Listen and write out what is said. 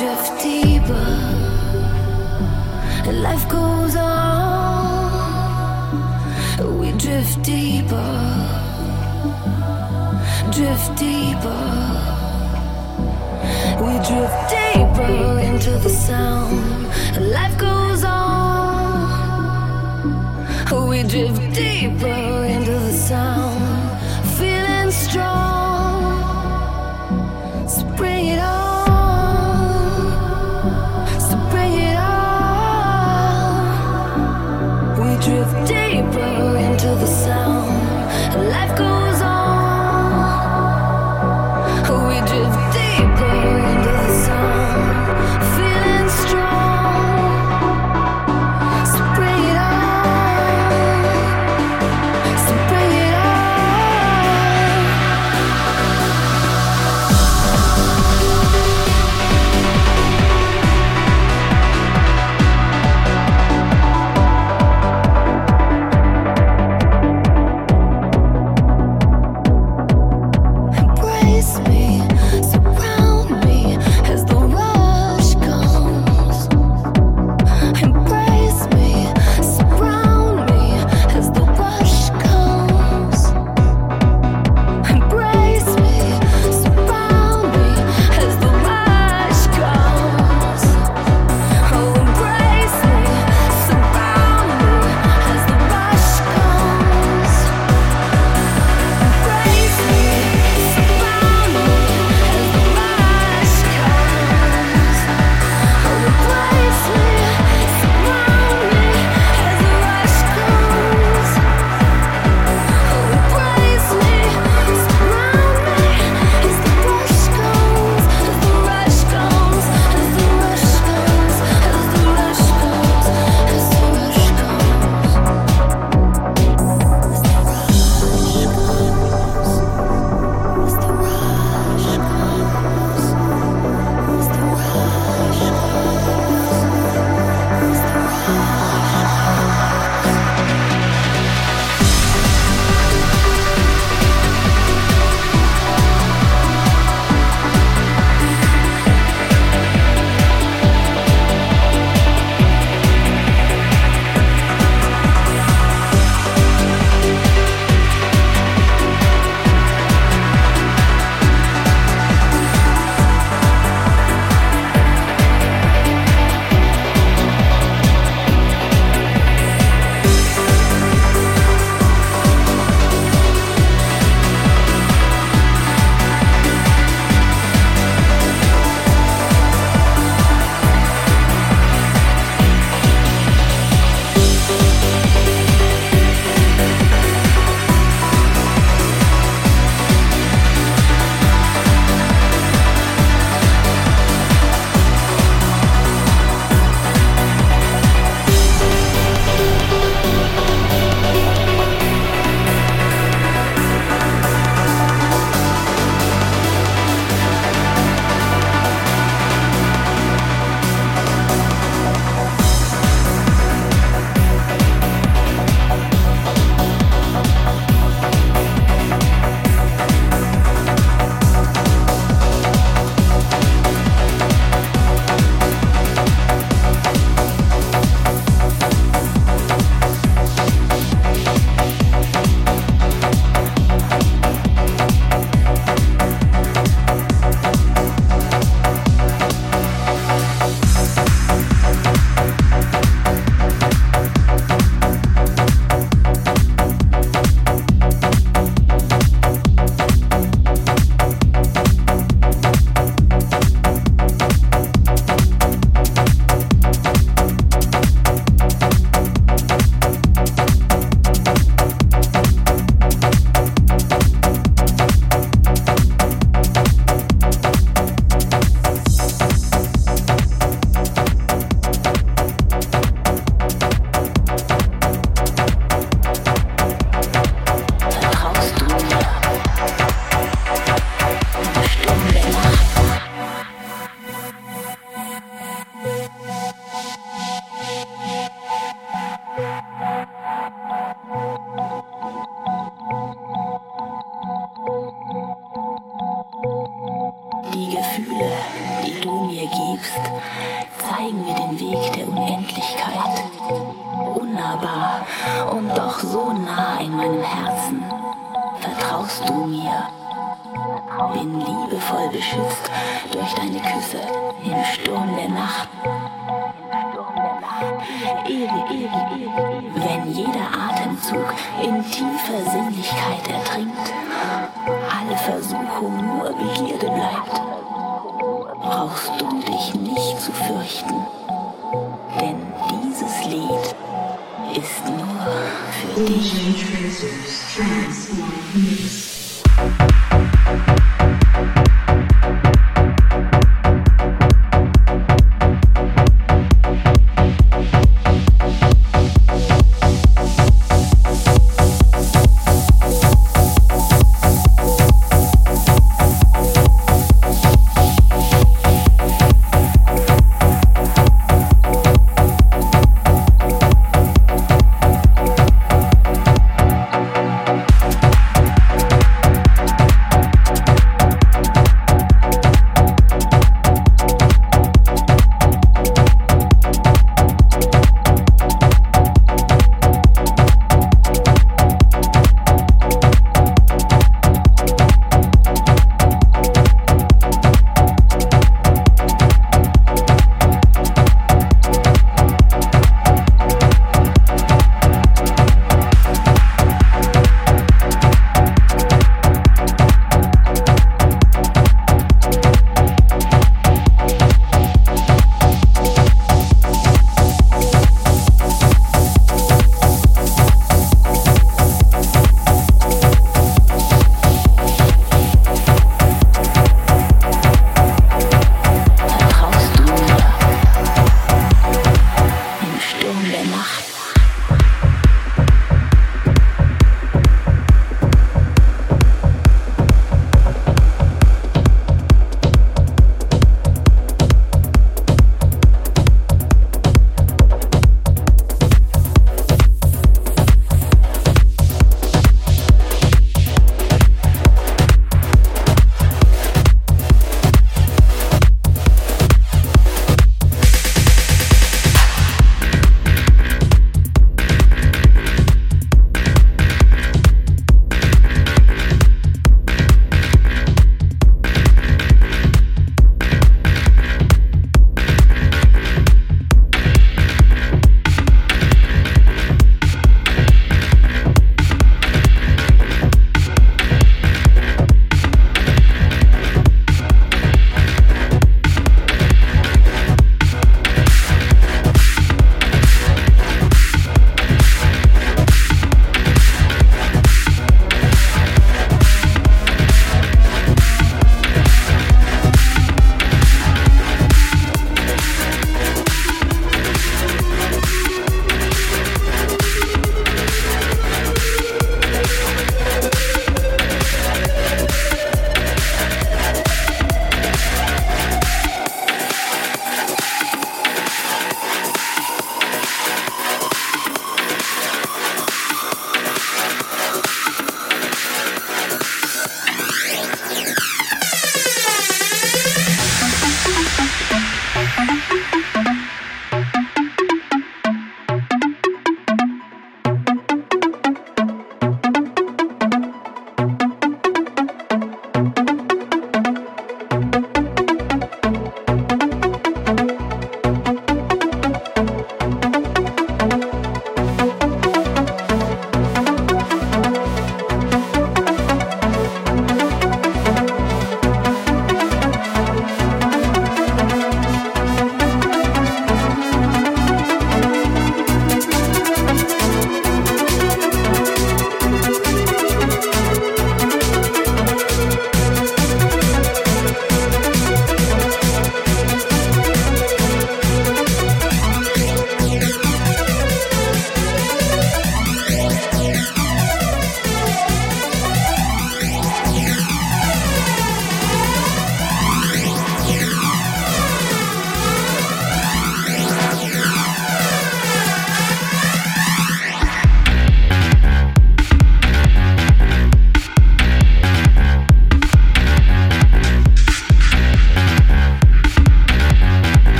drift deeper, and life goes on. We drift deeper, drift deeper. We drift deeper into the sound, and life goes on. We drift deeper into the sound, feeling strong.